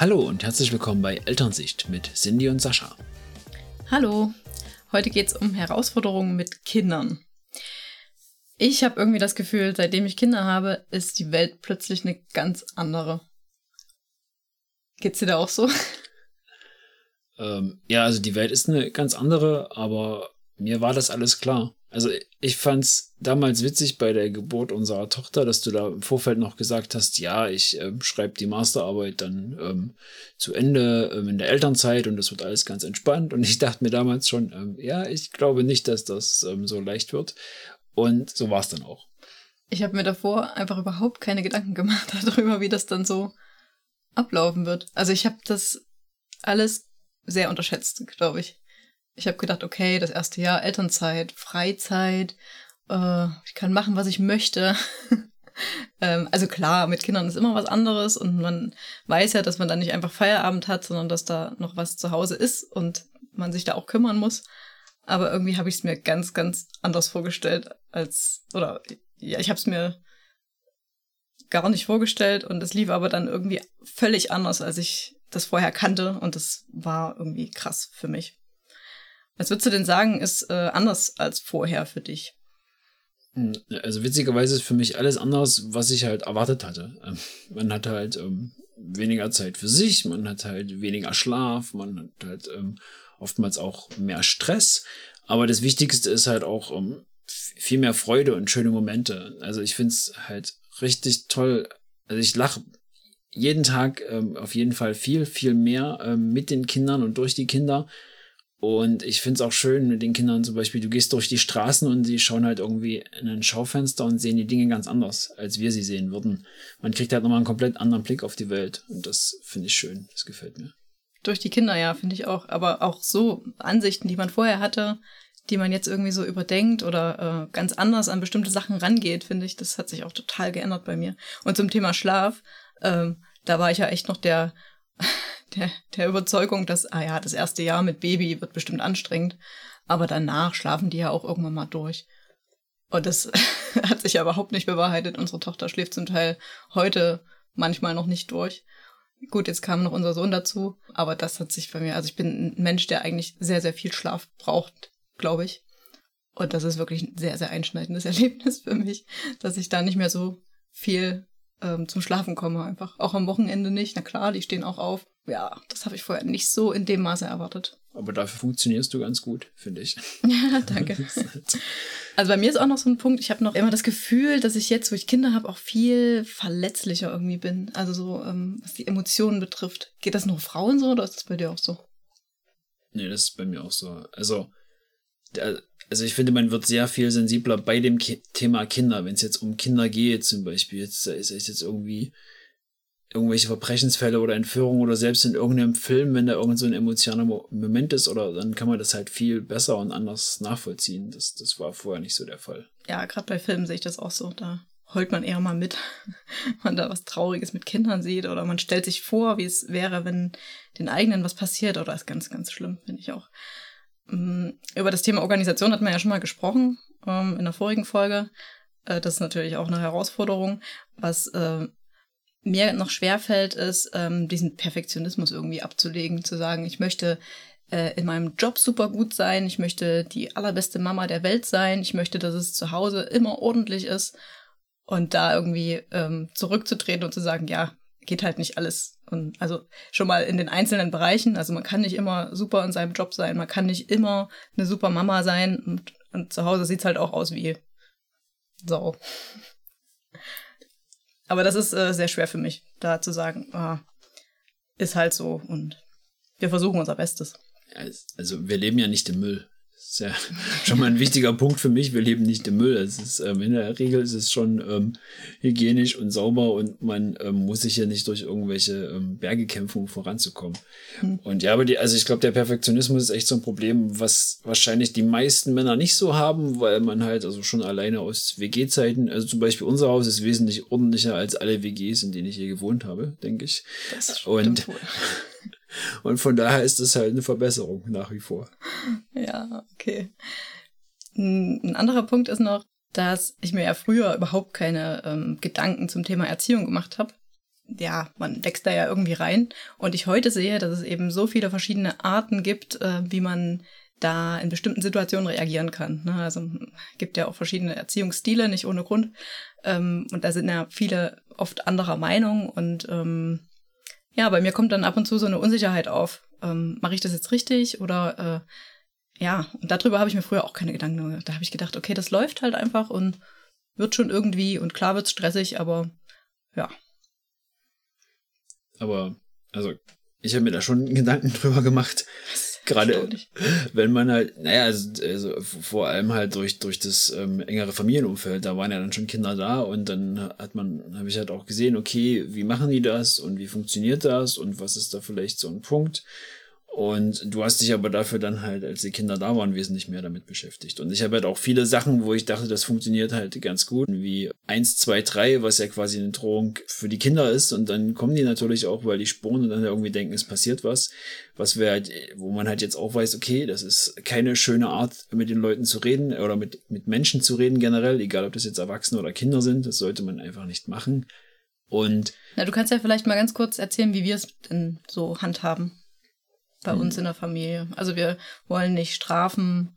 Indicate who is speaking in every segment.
Speaker 1: Hallo und herzlich willkommen bei Elternsicht mit Cindy und Sascha.
Speaker 2: Hallo, heute geht es um Herausforderungen mit Kindern. Ich habe irgendwie das Gefühl, seitdem ich Kinder habe, ist die Welt plötzlich eine ganz andere. Geht's dir da auch so?
Speaker 1: Ähm, ja, also die Welt ist eine ganz andere, aber mir war das alles klar. Also ich fand's damals witzig bei der Geburt unserer Tochter, dass du da im Vorfeld noch gesagt hast, ja, ich äh, schreibe die Masterarbeit dann ähm, zu Ende ähm, in der Elternzeit und das wird alles ganz entspannt. Und ich dachte mir damals schon, ähm, ja, ich glaube nicht, dass das ähm, so leicht wird. Und so war es dann auch.
Speaker 2: Ich habe mir davor einfach überhaupt keine Gedanken gemacht darüber, wie das dann so ablaufen wird. Also ich habe das alles sehr unterschätzt, glaube ich. Ich habe gedacht, okay, das erste Jahr Elternzeit, Freizeit, äh, ich kann machen, was ich möchte. ähm, also klar, mit Kindern ist immer was anderes und man weiß ja, dass man dann nicht einfach Feierabend hat, sondern dass da noch was zu Hause ist und man sich da auch kümmern muss. Aber irgendwie habe ich es mir ganz, ganz anders vorgestellt als, oder ja, ich habe es mir gar nicht vorgestellt und es lief aber dann irgendwie völlig anders, als ich das vorher kannte und das war irgendwie krass für mich. Was würdest du denn sagen, ist äh, anders als vorher für dich?
Speaker 1: Hm, also witzigerweise ist für mich alles anders, was ich halt erwartet hatte. Ähm, man hat halt ähm, weniger Zeit für sich, man hat halt weniger Schlaf, man hat halt ähm, oftmals auch mehr Stress. Aber das Wichtigste ist halt auch ähm, viel mehr Freude und schöne Momente. Also ich finde es halt richtig toll. Also ich lache jeden Tag ähm, auf jeden Fall viel, viel mehr mit den Kindern und durch die Kinder und ich finde es auch schön mit den Kindern zum Beispiel, du gehst durch die Straßen und sie schauen halt irgendwie in ein Schaufenster und sehen die Dinge ganz anders, als wir sie sehen würden. Man kriegt halt nochmal einen komplett anderen Blick auf die Welt und das finde ich schön, das gefällt mir.
Speaker 2: Durch die Kinder, ja, finde ich auch. Aber auch so Ansichten, die man vorher hatte, die man jetzt irgendwie so überdenkt oder äh, ganz anders an bestimmte Sachen rangeht, finde ich, das hat sich auch total geändert bei mir. Und zum Thema Schlaf, ähm, da war ich ja echt noch der der, der Überzeugung, dass, ah ja, das erste Jahr mit Baby wird bestimmt anstrengend, aber danach schlafen die ja auch irgendwann mal durch. Und das hat sich ja überhaupt nicht bewahrheitet. Unsere Tochter schläft zum Teil heute manchmal noch nicht durch. Gut, jetzt kam noch unser Sohn dazu, aber das hat sich bei mir, also ich bin ein Mensch, der eigentlich sehr, sehr viel Schlaf braucht, glaube ich. Und das ist wirklich ein sehr, sehr einschneidendes Erlebnis für mich, dass ich da nicht mehr so viel ähm, zum Schlafen komme einfach. Auch am Wochenende nicht. Na klar, die stehen auch auf. Ja, das habe ich vorher nicht so in dem Maße erwartet.
Speaker 1: Aber dafür funktionierst du ganz gut, finde ich.
Speaker 2: Ja, danke. also bei mir ist auch noch so ein Punkt, ich habe noch immer das Gefühl, dass ich jetzt, wo ich Kinder habe, auch viel verletzlicher irgendwie bin. Also so, ähm, was die Emotionen betrifft. Geht das nur Frauen so oder ist das bei dir auch so?
Speaker 1: Nee, das ist bei mir auch so. Also, also ich finde, man wird sehr viel sensibler bei dem Ki Thema Kinder, wenn es jetzt um Kinder geht, zum Beispiel. Jetzt ist es jetzt irgendwie irgendwelche Verbrechensfälle oder Entführungen oder selbst in irgendeinem Film, wenn da irgend so ein emotionaler Moment ist, oder dann kann man das halt viel besser und anders nachvollziehen. Das, das war vorher nicht so der Fall.
Speaker 2: Ja, gerade bei Filmen sehe ich das auch so. Da heult man eher mal mit, wenn man da was Trauriges mit Kindern sieht oder man stellt sich vor, wie es wäre, wenn den eigenen was passiert oder ist ganz, ganz schlimm, finde ich auch. Mm, über das Thema Organisation hat man ja schon mal gesprochen ähm, in der vorigen Folge. Äh, das ist natürlich auch eine Herausforderung. Was äh, mir noch schwerfällt, ist, ähm, diesen Perfektionismus irgendwie abzulegen, zu sagen, ich möchte äh, in meinem Job super gut sein, ich möchte die allerbeste Mama der Welt sein, ich möchte, dass es zu Hause immer ordentlich ist und da irgendwie ähm, zurückzutreten und zu sagen, ja, geht halt nicht alles. Und also schon mal in den einzelnen Bereichen. Also man kann nicht immer super in seinem Job sein, man kann nicht immer eine super Mama sein und, und zu Hause sieht es halt auch aus wie so. Aber das ist äh, sehr schwer für mich, da zu sagen, ah, ist halt so und wir versuchen unser Bestes.
Speaker 1: Also wir leben ja nicht im Müll. Das ist ja schon mal ein wichtiger Punkt für mich. Wir leben nicht im Müll. Es ist, ähm, in der Regel ist es schon ähm, hygienisch und sauber und man ähm, muss sich ja nicht durch irgendwelche ähm, Berge kämpfen, um voranzukommen. Mhm. Und ja, aber die, also ich glaube, der Perfektionismus ist echt so ein Problem, was wahrscheinlich die meisten Männer nicht so haben, weil man halt also schon alleine aus WG-Zeiten, also zum Beispiel unser Haus ist wesentlich ordentlicher als alle WGs, in denen ich hier gewohnt habe, denke ich. Das und. Und von daher ist es halt eine Verbesserung nach wie vor.
Speaker 2: Ja, okay. Ein anderer Punkt ist noch, dass ich mir ja früher überhaupt keine ähm, Gedanken zum Thema Erziehung gemacht habe. ja, man wächst da ja irgendwie rein. Und ich heute sehe, dass es eben so viele verschiedene Arten gibt, äh, wie man da in bestimmten Situationen reagieren kann. Ne? Also gibt ja auch verschiedene Erziehungsstile, nicht ohne Grund. Ähm, und da sind ja viele oft anderer Meinung. Und ähm, ja, bei mir kommt dann ab und zu so eine Unsicherheit auf. Ähm, Mache ich das jetzt richtig? Oder äh, ja, und darüber habe ich mir früher auch keine Gedanken gemacht. Da habe ich gedacht, okay, das läuft halt einfach und wird schon irgendwie und klar wird's stressig, aber ja.
Speaker 1: Aber, also, ich habe mir da schon Gedanken drüber gemacht. Gerade wenn man halt, naja, also, also vor allem halt durch, durch das ähm, engere Familienumfeld, da waren ja dann schon Kinder da und dann hat man, habe ich halt auch gesehen, okay, wie machen die das und wie funktioniert das und was ist da vielleicht so ein Punkt, und du hast dich aber dafür dann halt, als die Kinder da waren, wesentlich mehr damit beschäftigt. Und ich habe halt auch viele Sachen, wo ich dachte, das funktioniert halt ganz gut, wie 1, 2, 3, was ja quasi eine Drohung für die Kinder ist. Und dann kommen die natürlich auch, weil die spuren und dann irgendwie denken, es passiert was. Was wäre halt, wo man halt jetzt auch weiß, okay, das ist keine schöne Art, mit den Leuten zu reden oder mit, mit Menschen zu reden generell, egal ob das jetzt Erwachsene oder Kinder sind. Das sollte man einfach nicht machen. Und.
Speaker 2: Na, du kannst ja vielleicht mal ganz kurz erzählen, wie wir es denn so handhaben bei mhm. uns in der Familie. Also wir wollen nicht strafen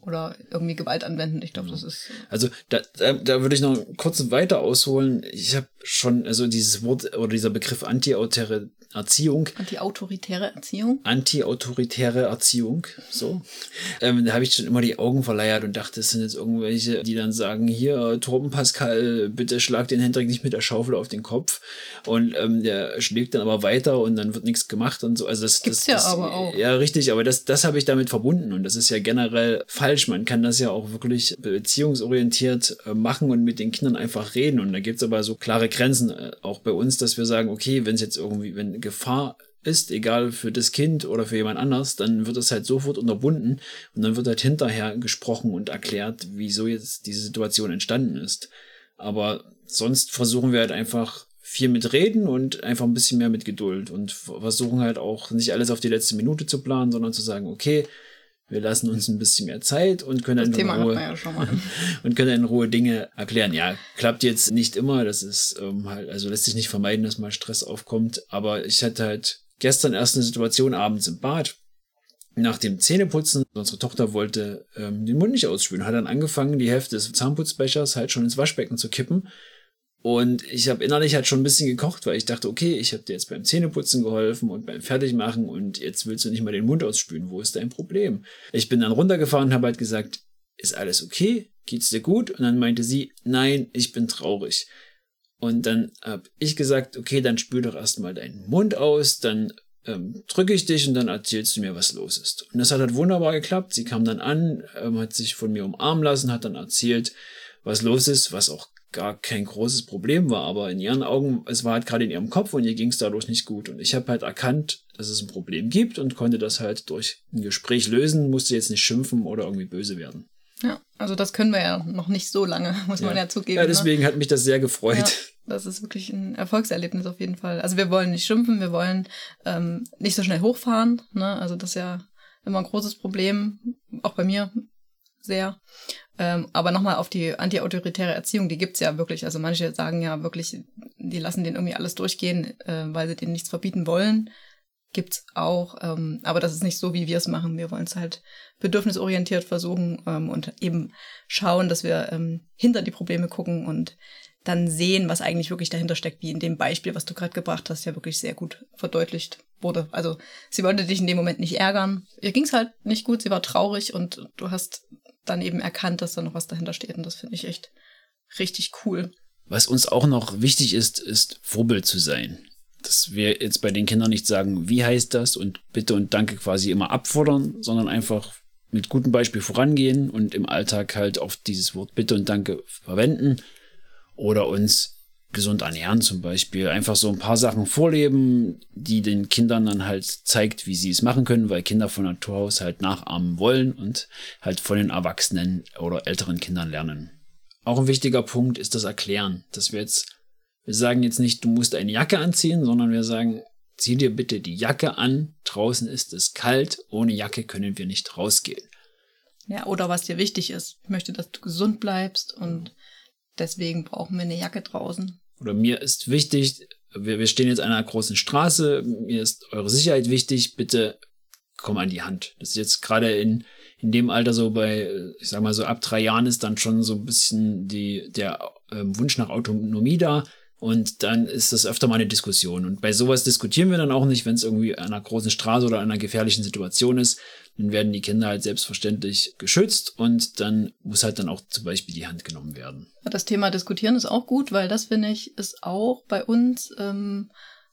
Speaker 2: oder irgendwie Gewalt anwenden. Ich glaube, das ist.
Speaker 1: Also da, da, da würde ich noch kurz weiter ausholen. Ich habe schon, also dieses Wort oder dieser Begriff anti-autoritäre Erziehung.
Speaker 2: Anti-autoritäre Erziehung?
Speaker 1: Anti-autoritäre Erziehung, so. Ähm, da habe ich schon immer die Augen verleiert und dachte, es sind jetzt irgendwelche, die dann sagen, hier, Torben Pascal, bitte schlag den Hendrik nicht mit der Schaufel auf den Kopf. Und ähm, der schlägt dann aber weiter und dann wird nichts gemacht und so. Also das,
Speaker 2: Gibt's
Speaker 1: das,
Speaker 2: das, ja aber auch.
Speaker 1: Ja, richtig, aber das, das habe ich damit verbunden und das ist ja generell falsch. Man kann das ja auch wirklich beziehungsorientiert äh, machen und mit den Kindern einfach reden. Und da gibt's aber so klare Grenzen, äh, auch bei uns, dass wir sagen, okay, wenn es jetzt irgendwie, wenn Gefahr ist, egal für das Kind oder für jemand anders, dann wird es halt sofort unterbunden und dann wird halt hinterher gesprochen und erklärt, wieso jetzt diese Situation entstanden ist. Aber sonst versuchen wir halt einfach viel mit Reden und einfach ein bisschen mehr mit Geduld und versuchen halt auch nicht alles auf die letzte Minute zu planen, sondern zu sagen, okay, wir lassen uns ein bisschen mehr Zeit und können
Speaker 2: das in Ruhe ja
Speaker 1: und können in Ruhe Dinge erklären. Ja, klappt jetzt nicht immer. Das ist ähm, halt, also lässt sich nicht vermeiden, dass mal Stress aufkommt. Aber ich hatte halt gestern erst eine Situation abends im Bad. Nach dem Zähneputzen, unsere Tochter wollte ähm, den Mund nicht ausspülen, hat dann angefangen, die Hälfte des Zahnputzbechers halt schon ins Waschbecken zu kippen und ich habe innerlich halt schon ein bisschen gekocht, weil ich dachte, okay, ich habe dir jetzt beim Zähneputzen geholfen und beim Fertigmachen und jetzt willst du nicht mal den Mund ausspülen. Wo ist dein Problem? Ich bin dann runtergefahren und habe halt gesagt, ist alles okay? Geht's dir gut? Und dann meinte sie, nein, ich bin traurig. Und dann habe ich gesagt, okay, dann spül doch erstmal deinen Mund aus, dann ähm, drücke ich dich und dann erzählst du mir, was los ist. Und das hat halt wunderbar geklappt. Sie kam dann an, ähm, hat sich von mir umarmen lassen, hat dann erzählt, was los ist, was auch gar kein großes Problem war, aber in ihren Augen, es war halt gerade in ihrem Kopf und ihr ging es dadurch nicht gut. Und ich habe halt erkannt, dass es ein Problem gibt und konnte das halt durch ein Gespräch lösen, musste jetzt nicht schimpfen oder irgendwie böse werden.
Speaker 2: Ja, also das können wir ja noch nicht so lange, muss ja. man ja zugeben.
Speaker 1: Ja, ne? deswegen ne? hat mich das sehr gefreut. Ja,
Speaker 2: das ist wirklich ein Erfolgserlebnis auf jeden Fall. Also wir wollen nicht schimpfen, wir wollen ähm, nicht so schnell hochfahren. Ne? Also das ist ja immer ein großes Problem, auch bei mir sehr. Ähm, aber nochmal auf die antiautoritäre Erziehung, die gibt's ja wirklich. Also manche sagen ja wirklich, die lassen den irgendwie alles durchgehen, äh, weil sie denen nichts verbieten wollen. Gibt's auch, ähm, aber das ist nicht so, wie wir es machen. Wir wollen es halt bedürfnisorientiert versuchen ähm, und eben schauen, dass wir ähm, hinter die Probleme gucken und dann sehen, was eigentlich wirklich dahinter steckt, wie in dem Beispiel, was du gerade gebracht hast, ja wirklich sehr gut verdeutlicht wurde. Also sie wollte dich in dem Moment nicht ärgern. Ihr ging's halt nicht gut, sie war traurig und du hast dann eben erkannt, dass da noch was dahinter steht. Und das finde ich echt richtig cool.
Speaker 1: Was uns auch noch wichtig ist, ist Vorbild zu sein. Dass wir jetzt bei den Kindern nicht sagen, wie heißt das und bitte und danke quasi immer abfordern, sondern einfach mit gutem Beispiel vorangehen und im Alltag halt auf dieses Wort bitte und danke verwenden oder uns gesund ernähren zum Beispiel. Einfach so ein paar Sachen vorleben, die den Kindern dann halt zeigt, wie sie es machen können, weil Kinder von Natur aus halt nachahmen wollen und halt von den Erwachsenen oder älteren Kindern lernen. Auch ein wichtiger Punkt ist das Erklären, dass wir jetzt, wir sagen jetzt nicht, du musst eine Jacke anziehen, sondern wir sagen, zieh dir bitte die Jacke an, draußen ist es kalt, ohne Jacke können wir nicht rausgehen.
Speaker 2: Ja, oder was dir wichtig ist. Ich möchte, dass du gesund bleibst und deswegen brauchen wir eine Jacke draußen
Speaker 1: oder mir ist wichtig, wir, wir stehen jetzt an einer großen Straße, mir ist eure Sicherheit wichtig, bitte komm an die Hand. Das ist jetzt gerade in, in dem Alter so bei, ich sag mal so ab drei Jahren ist dann schon so ein bisschen die, der ähm, Wunsch nach Autonomie da. Und dann ist das öfter mal eine Diskussion. Und bei sowas diskutieren wir dann auch nicht, wenn es irgendwie an einer großen Straße oder einer gefährlichen Situation ist. Dann werden die Kinder halt selbstverständlich geschützt und dann muss halt dann auch zum Beispiel die Hand genommen werden.
Speaker 2: Das Thema Diskutieren ist auch gut, weil das finde ich ist auch bei uns ähm,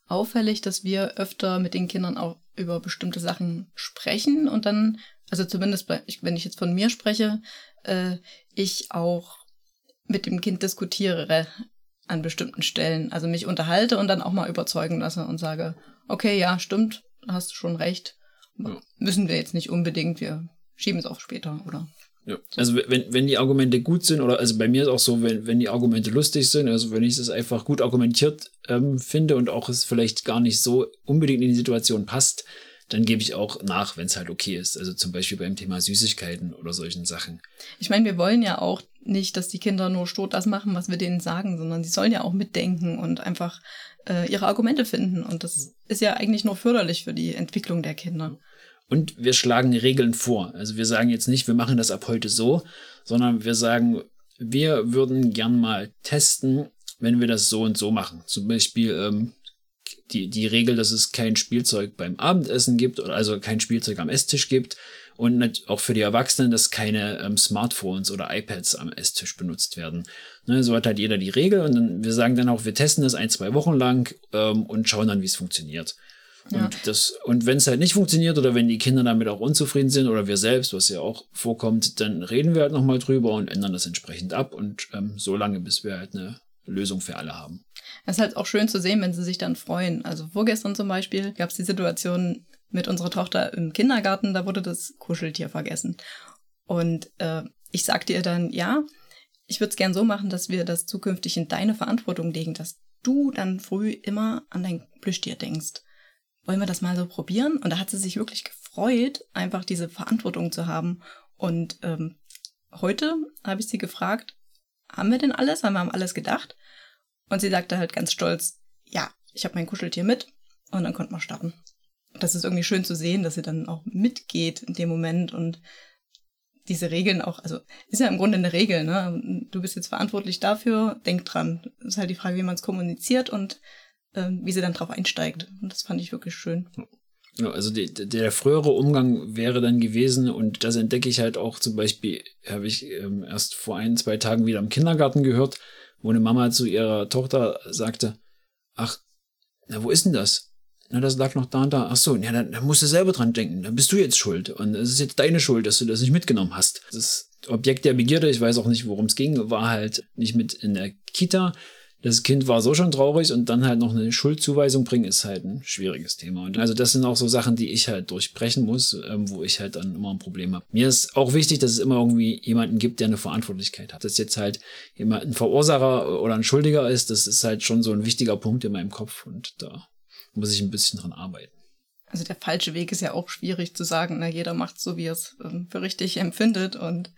Speaker 2: auffällig, dass wir öfter mit den Kindern auch über bestimmte Sachen sprechen und dann, also zumindest bei, wenn ich jetzt von mir spreche, äh, ich auch mit dem Kind diskutiere an bestimmten Stellen. Also mich unterhalte und dann auch mal überzeugen lasse und sage, okay, ja, stimmt, hast du schon recht. Ja. Müssen wir jetzt nicht unbedingt, wir schieben es auch später, oder?
Speaker 1: Ja. Also wenn, wenn die Argumente gut sind, oder also bei mir ist auch so, wenn, wenn die Argumente lustig sind, also wenn ich es einfach gut argumentiert ähm, finde und auch es vielleicht gar nicht so unbedingt in die Situation passt, dann gebe ich auch nach, wenn es halt okay ist. Also zum Beispiel beim Thema Süßigkeiten oder solchen Sachen.
Speaker 2: Ich meine, wir wollen ja auch nicht, dass die Kinder nur stur das machen, was wir denen sagen, sondern sie sollen ja auch mitdenken und einfach äh, ihre Argumente finden. Und das ist ja eigentlich nur förderlich für die Entwicklung der Kinder.
Speaker 1: Und wir schlagen Regeln vor. Also wir sagen jetzt nicht, wir machen das ab heute so, sondern wir sagen, wir würden gern mal testen, wenn wir das so und so machen. Zum Beispiel ähm, die, die Regel, dass es kein Spielzeug beim Abendessen gibt, oder also kein Spielzeug am Esstisch gibt. Und auch für die Erwachsenen, dass keine ähm, Smartphones oder iPads am Esstisch benutzt werden. Ne, so hat halt jeder die Regel und dann, wir sagen dann auch, wir testen das ein, zwei Wochen lang ähm, und schauen dann, wie es funktioniert. Ja. Und, das, und wenn es halt nicht funktioniert oder wenn die Kinder damit auch unzufrieden sind oder wir selbst, was ja auch vorkommt, dann reden wir halt nochmal drüber und ändern das entsprechend ab und ähm, so lange, bis wir halt eine Lösung für alle haben.
Speaker 2: Es ist halt auch schön zu sehen, wenn sie sich dann freuen. Also vorgestern zum Beispiel gab es die Situation mit unserer Tochter im Kindergarten, da wurde das Kuscheltier vergessen. Und äh, ich sagte ihr dann, ja, ich würde es gern so machen, dass wir das zukünftig in deine Verantwortung legen, dass du dann früh immer an dein Plüschtier denkst wollen wir das mal so probieren? Und da hat sie sich wirklich gefreut, einfach diese Verantwortung zu haben. Und ähm, heute habe ich sie gefragt, haben wir denn alles? Haben wir haben alles gedacht? Und sie sagte halt ganz stolz, ja, ich habe mein Kuscheltier mit und dann konnten wir starten. Das ist irgendwie schön zu sehen, dass sie dann auch mitgeht in dem Moment und diese Regeln auch, also ist ja im Grunde eine Regel, ne? Du bist jetzt verantwortlich dafür, denk dran. Ist halt die Frage, wie man es kommuniziert und ähm, wie sie dann drauf einsteigt. Und das fand ich wirklich schön.
Speaker 1: Also die, der frühere Umgang wäre dann gewesen, und das entdecke ich halt auch zum Beispiel, habe ich ähm, erst vor ein, zwei Tagen wieder im Kindergarten gehört, wo eine Mama zu ihrer Tochter sagte, ach, na, wo ist denn das? Na, das lag noch da und da. Ach so, ja, dann, dann musst du selber dran denken. Dann bist du jetzt schuld. Und es ist jetzt deine Schuld, dass du das nicht mitgenommen hast. Das Objekt der Begierde, ich weiß auch nicht, worum es ging, war halt nicht mit in der Kita, das Kind war so schon traurig und dann halt noch eine Schuldzuweisung bringen, ist halt ein schwieriges Thema. Und also das sind auch so Sachen, die ich halt durchbrechen muss, ähm, wo ich halt dann immer ein Problem habe. Mir ist auch wichtig, dass es immer irgendwie jemanden gibt, der eine Verantwortlichkeit hat. Dass jetzt halt jemand ein Verursacher oder ein Schuldiger ist, das ist halt schon so ein wichtiger Punkt in meinem Kopf und da muss ich ein bisschen dran arbeiten.
Speaker 2: Also der falsche Weg ist ja auch schwierig zu sagen, na jeder macht so, wie er es ähm, für richtig empfindet und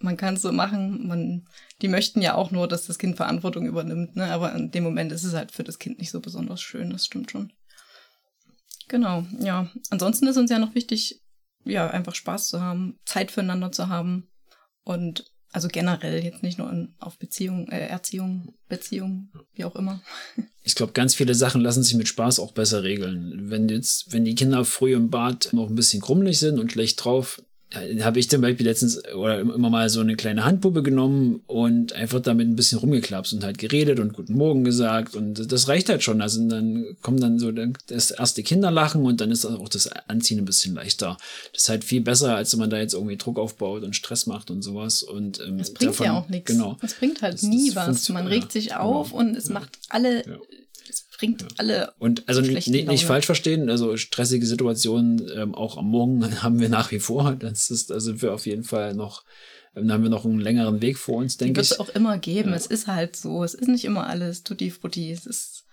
Speaker 2: man kann es so machen. Man, die möchten ja auch nur, dass das Kind Verantwortung übernimmt, ne? Aber in dem Moment ist es halt für das Kind nicht so besonders schön, das stimmt schon. Genau, ja. Ansonsten ist uns ja noch wichtig, ja, einfach Spaß zu haben, Zeit füreinander zu haben und also generell jetzt nicht nur in, auf Beziehung, äh, Erziehung, Beziehung, wie auch immer.
Speaker 1: Ich glaube, ganz viele Sachen lassen sich mit Spaß auch besser regeln. Wenn jetzt, wenn die Kinder früh im Bad noch ein bisschen krummelig sind und schlecht drauf, habe ich zum Beispiel letztens oder immer mal so eine kleine Handpuppe genommen und einfach damit ein bisschen rumgeklapst und halt geredet und guten Morgen gesagt und das reicht halt schon. Also dann kommt dann so das erste Kinderlachen und dann ist auch das Anziehen ein bisschen leichter. Das ist halt viel besser, als wenn man da jetzt irgendwie Druck aufbaut und Stress macht und sowas. Und
Speaker 2: ähm, das bringt davon, ja auch nichts.
Speaker 1: Genau.
Speaker 2: Das bringt halt das, nie das was. Man regt sich auf genau. und es ja. macht alle ja bringt alle.
Speaker 1: Und also nicht, nicht falsch verstehen, also stressige Situationen ähm, auch am Morgen haben wir nach wie vor. Das ist, da sind wir auf jeden Fall noch, ähm, da haben wir noch einen längeren Weg vor uns, denke ich.
Speaker 2: Wird es auch immer geben. Ja. Es ist halt so. Es ist nicht immer alles tutti frutti. Es ist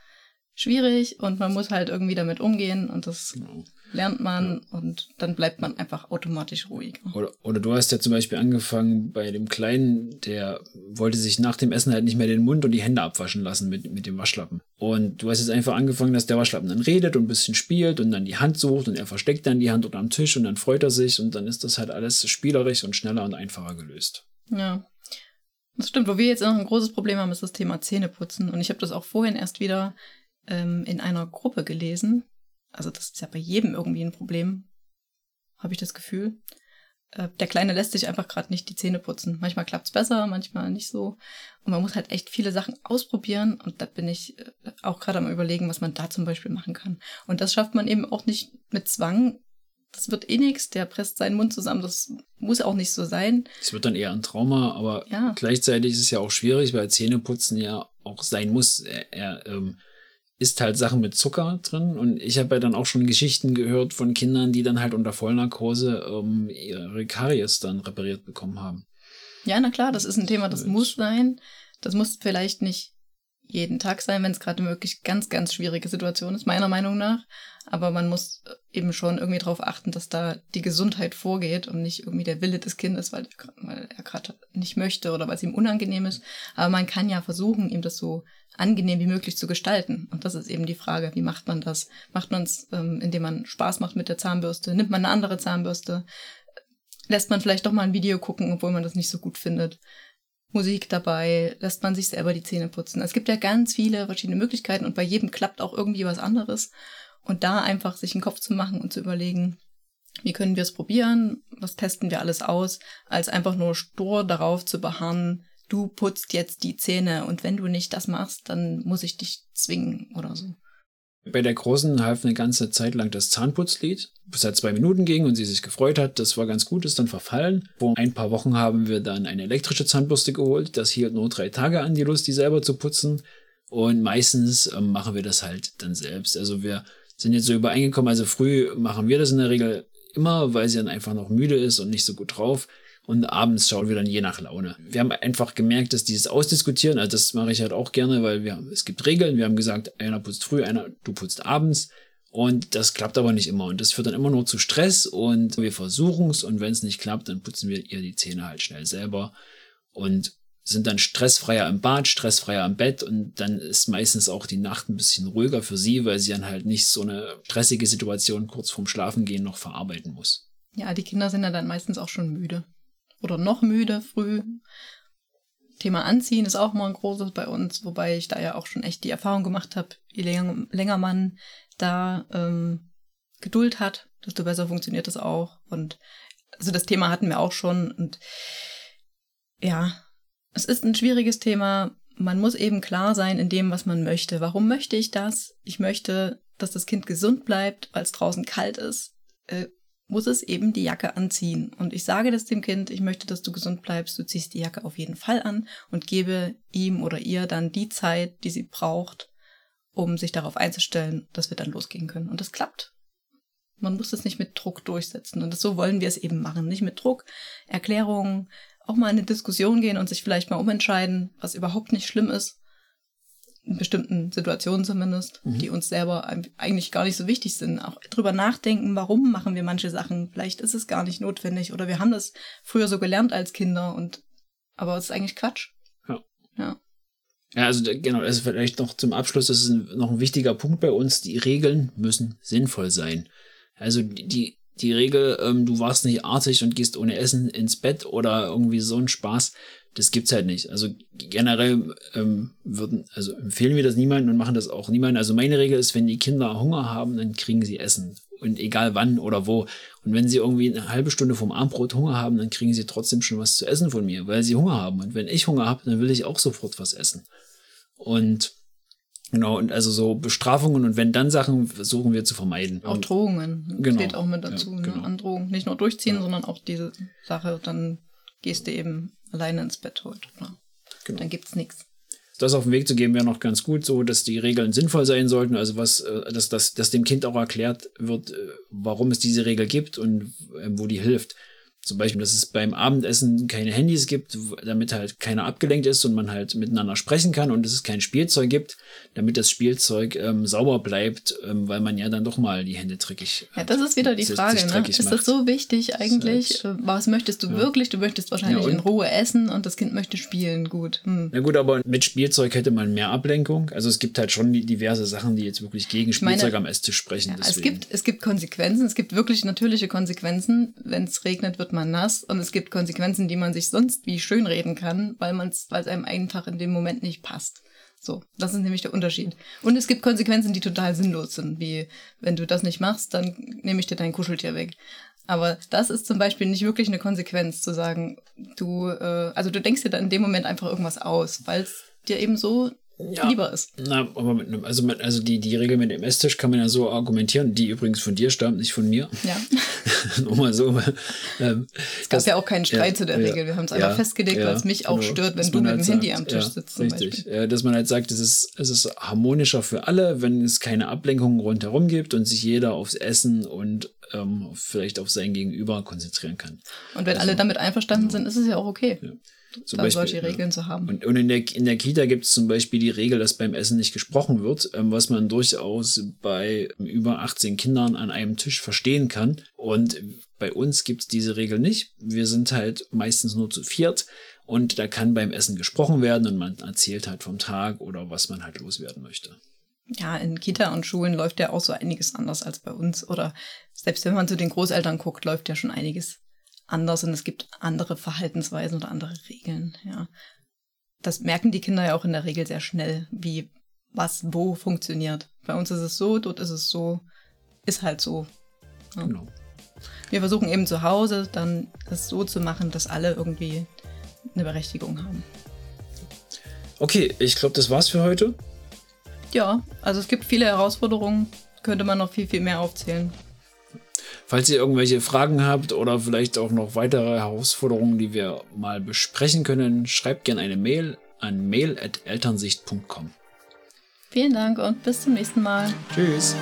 Speaker 2: schwierig und man muss halt irgendwie damit umgehen und das. Genau. Lernt man ja. und dann bleibt man einfach automatisch ruhig.
Speaker 1: Oder, oder du hast ja zum Beispiel angefangen bei dem Kleinen, der wollte sich nach dem Essen halt nicht mehr den Mund und die Hände abwaschen lassen mit, mit dem Waschlappen. Und du hast jetzt einfach angefangen, dass der Waschlappen dann redet und ein bisschen spielt und dann die Hand sucht und er versteckt dann die Hand unter am Tisch und dann freut er sich und dann ist das halt alles spielerisch und schneller und einfacher gelöst.
Speaker 2: Ja. Das stimmt. Wo wir jetzt noch ein großes Problem haben, ist das Thema Zähneputzen. Und ich habe das auch vorhin erst wieder ähm, in einer Gruppe gelesen. Also das ist ja bei jedem irgendwie ein Problem, habe ich das Gefühl. Äh, der Kleine lässt sich einfach gerade nicht die Zähne putzen. Manchmal klappt es besser, manchmal nicht so. Und man muss halt echt viele Sachen ausprobieren. Und da bin ich äh, auch gerade am Überlegen, was man da zum Beispiel machen kann. Und das schafft man eben auch nicht mit Zwang. Das wird eh nichts, der presst seinen Mund zusammen, das muss auch nicht so sein.
Speaker 1: Es wird dann eher ein Trauma, aber ja. gleichzeitig ist es ja auch schwierig, weil Zähneputzen ja auch sein muss. Er, er ähm, isst halt Sachen mit Zucker drin. Und ich habe ja dann auch schon Geschichten gehört von Kindern, die dann halt unter Vollnarkose ähm, ihre Karies dann repariert bekommen haben.
Speaker 2: Ja, na klar, das ist ein Thema, das muss sein. Das muss vielleicht nicht jeden Tag sein, wenn es gerade wirklich ganz, ganz schwierige Situation ist, meiner Meinung nach. Aber man muss eben schon irgendwie darauf achten, dass da die Gesundheit vorgeht und nicht irgendwie der Wille des Kindes, weil, weil er gerade nicht möchte oder weil es ihm unangenehm ist. Aber man kann ja versuchen, ihm das so angenehm wie möglich zu gestalten. Und das ist eben die Frage, wie macht man das? Macht man es, ähm, indem man Spaß macht mit der Zahnbürste? Nimmt man eine andere Zahnbürste? Lässt man vielleicht doch mal ein Video gucken, obwohl man das nicht so gut findet? Musik dabei, lässt man sich selber die Zähne putzen. Es gibt ja ganz viele verschiedene Möglichkeiten und bei jedem klappt auch irgendwie was anderes. Und da einfach sich einen Kopf zu machen und zu überlegen, wie können wir es probieren, was testen wir alles aus, als einfach nur stur darauf zu beharren, du putzt jetzt die Zähne und wenn du nicht das machst, dann muss ich dich zwingen oder so.
Speaker 1: Bei der Großen half eine ganze Zeit lang das Zahnputzlied, bis er zwei Minuten ging und sie sich gefreut hat. Das war ganz gut, ist dann verfallen. Vor ein paar Wochen haben wir dann eine elektrische Zahnbürste geholt. Das hielt nur drei Tage an, die Lust, die selber zu putzen. Und meistens ähm, machen wir das halt dann selbst. Also wir sind jetzt so übereingekommen, also früh machen wir das in der Regel immer, weil sie dann einfach noch müde ist und nicht so gut drauf und abends schauen wir dann je nach Laune. Wir haben einfach gemerkt, dass dieses Ausdiskutieren, also das mache ich halt auch gerne, weil wir, es gibt Regeln. Wir haben gesagt, einer putzt früh, einer, du putzt abends. Und das klappt aber nicht immer. Und das führt dann immer nur zu Stress und wir versuchen es. Und wenn es nicht klappt, dann putzen wir ihr die Zähne halt schnell selber und sind dann stressfreier im Bad, stressfreier im Bett. Und dann ist meistens auch die Nacht ein bisschen ruhiger für sie, weil sie dann halt nicht so eine stressige Situation kurz vorm Schlafengehen noch verarbeiten muss.
Speaker 2: Ja, die Kinder sind dann meistens auch schon müde oder noch müde früh. Thema Anziehen ist auch mal ein großes bei uns, wobei ich da ja auch schon echt die Erfahrung gemacht habe, je länger, länger man da ähm, Geduld hat, desto besser funktioniert das auch. Und also das Thema hatten wir auch schon. Und ja, es ist ein schwieriges Thema. Man muss eben klar sein in dem, was man möchte. Warum möchte ich das? Ich möchte, dass das Kind gesund bleibt, weil es draußen kalt ist. Äh, muss es eben die Jacke anziehen. Und ich sage das dem Kind, ich möchte, dass du gesund bleibst, du ziehst die Jacke auf jeden Fall an und gebe ihm oder ihr dann die Zeit, die sie braucht, um sich darauf einzustellen, dass wir dann losgehen können. Und das klappt. Man muss es nicht mit Druck durchsetzen. Und das, so wollen wir es eben machen. Nicht mit Druck, Erklärungen, auch mal in eine Diskussion gehen und sich vielleicht mal umentscheiden, was überhaupt nicht schlimm ist, in bestimmten Situationen zumindest, mhm. die uns selber eigentlich gar nicht so wichtig sind. Auch drüber nachdenken, warum machen wir manche Sachen. Vielleicht ist es gar nicht notwendig oder wir haben das früher so gelernt als Kinder und aber es ist eigentlich Quatsch.
Speaker 1: Ja. Ja. Ja, also genau, also vielleicht noch zum Abschluss, das ist ein, noch ein wichtiger Punkt bei uns. Die Regeln müssen sinnvoll sein. Also die, die Regel, ähm, du warst nicht artig und gehst ohne Essen ins Bett oder irgendwie so ein Spaß, das gibt's halt nicht. Also generell ähm, würden, also empfehlen wir das niemandem und machen das auch niemandem. Also meine Regel ist, wenn die Kinder Hunger haben, dann kriegen sie Essen. Und egal wann oder wo. Und wenn sie irgendwie eine halbe Stunde vom Abendbrot Hunger haben, dann kriegen sie trotzdem schon was zu essen von mir, weil sie Hunger haben. Und wenn ich Hunger habe, dann will ich auch sofort was essen. Und Genau, und also so Bestrafungen und wenn dann Sachen versuchen wir zu vermeiden.
Speaker 2: Auch Drohungen genau. steht auch mit dazu. Ja, ne? genau. ne? Androhung. Nicht nur durchziehen, ja. sondern auch diese Sache, dann gehst du eben alleine ins Bett heute. Ne? Genau. Dann gibt's nichts.
Speaker 1: Das auf den Weg zu geben wäre noch ganz gut, so dass die Regeln sinnvoll sein sollten, also was, äh, dass, dass, dass dem Kind auch erklärt wird, äh, warum es diese Regel gibt und ähm, wo die hilft. Zum Beispiel, dass es beim Abendessen keine Handys gibt, damit halt keiner abgelenkt ist und man halt miteinander sprechen kann und dass es kein Spielzeug gibt, damit das Spielzeug ähm, sauber bleibt, ähm, weil man ja dann doch mal die Hände dreckig
Speaker 2: Ja, das ist wieder die Frage, ne? Ist macht. das so wichtig eigentlich? Halt, Was möchtest du ja. wirklich? Du möchtest wahrscheinlich ja, in Ruhe essen und das Kind möchte spielen. Gut.
Speaker 1: Hm. Na gut, aber mit Spielzeug hätte man mehr Ablenkung. Also es gibt halt schon diverse Sachen, die jetzt wirklich gegen Spielzeug meine, am Esstisch sprechen.
Speaker 2: Ja, es, gibt, es gibt Konsequenzen, es gibt wirklich natürliche Konsequenzen. Wenn es regnet, wird man nass. Und es gibt Konsequenzen, die man sich sonst wie schön reden kann, weil man es, weil es einem einfach in dem Moment nicht passt. So, das ist nämlich der Unterschied. Und es gibt Konsequenzen, die total sinnlos sind, wie wenn du das nicht machst, dann nehme ich dir dein Kuscheltier weg. Aber das ist zum Beispiel nicht wirklich eine Konsequenz, zu sagen, du, äh, also du denkst dir dann in dem Moment einfach irgendwas aus, weil es dir eben so ja. lieber ist.
Speaker 1: Na, aber mit einem, also, mit, also die, die Regel mit dem Esstisch kann man ja so argumentieren, die übrigens von dir stammt, nicht von mir.
Speaker 2: Ja.
Speaker 1: Nur mal so.
Speaker 2: Ähm, es gab das, ja auch keinen Streit ja, zu der Regel. Wir haben es einfach festgelegt, weil es mich auch genau, stört, wenn du mit halt dem sagt, Handy am Tisch sitzt.
Speaker 1: richtig. Dass man halt sagt, es ist, es ist harmonischer für alle, wenn es keine Ablenkungen rundherum gibt und sich jeder aufs Essen und ähm, vielleicht auf sein Gegenüber konzentrieren kann.
Speaker 2: Und wenn also, alle damit einverstanden genau. sind, ist es ja auch okay. Zum da Beispiel, solche Regeln ja. zu haben.
Speaker 1: Und, und in, der, in der Kita gibt es zum Beispiel die Regel, dass beim Essen nicht gesprochen wird, ähm, was man durchaus bei über 18 Kindern an einem Tisch verstehen kann. Und bei uns gibt es diese Regel nicht. Wir sind halt meistens nur zu viert und da kann beim Essen gesprochen werden und man erzählt halt vom Tag oder was man halt loswerden möchte.
Speaker 2: Ja, in Kita und Schulen läuft ja auch so einiges anders als bei uns. Oder selbst wenn man zu den Großeltern guckt, läuft ja schon einiges anders und es gibt andere Verhaltensweisen oder andere Regeln, ja. Das merken die Kinder ja auch in der Regel sehr schnell, wie was wo funktioniert. Bei uns ist es so, dort ist es so, ist halt so. Ja. Genau. Wir versuchen eben zu Hause dann es so zu machen, dass alle irgendwie eine Berechtigung haben.
Speaker 1: Okay, ich glaube, das war's für heute.
Speaker 2: Ja, also es gibt viele Herausforderungen, könnte man noch viel, viel mehr aufzählen.
Speaker 1: Falls ihr irgendwelche Fragen habt oder vielleicht auch noch weitere Herausforderungen, die wir mal besprechen können, schreibt gerne eine Mail an mail.elternsicht.com.
Speaker 2: Vielen Dank und bis zum nächsten Mal.
Speaker 1: Tschüss.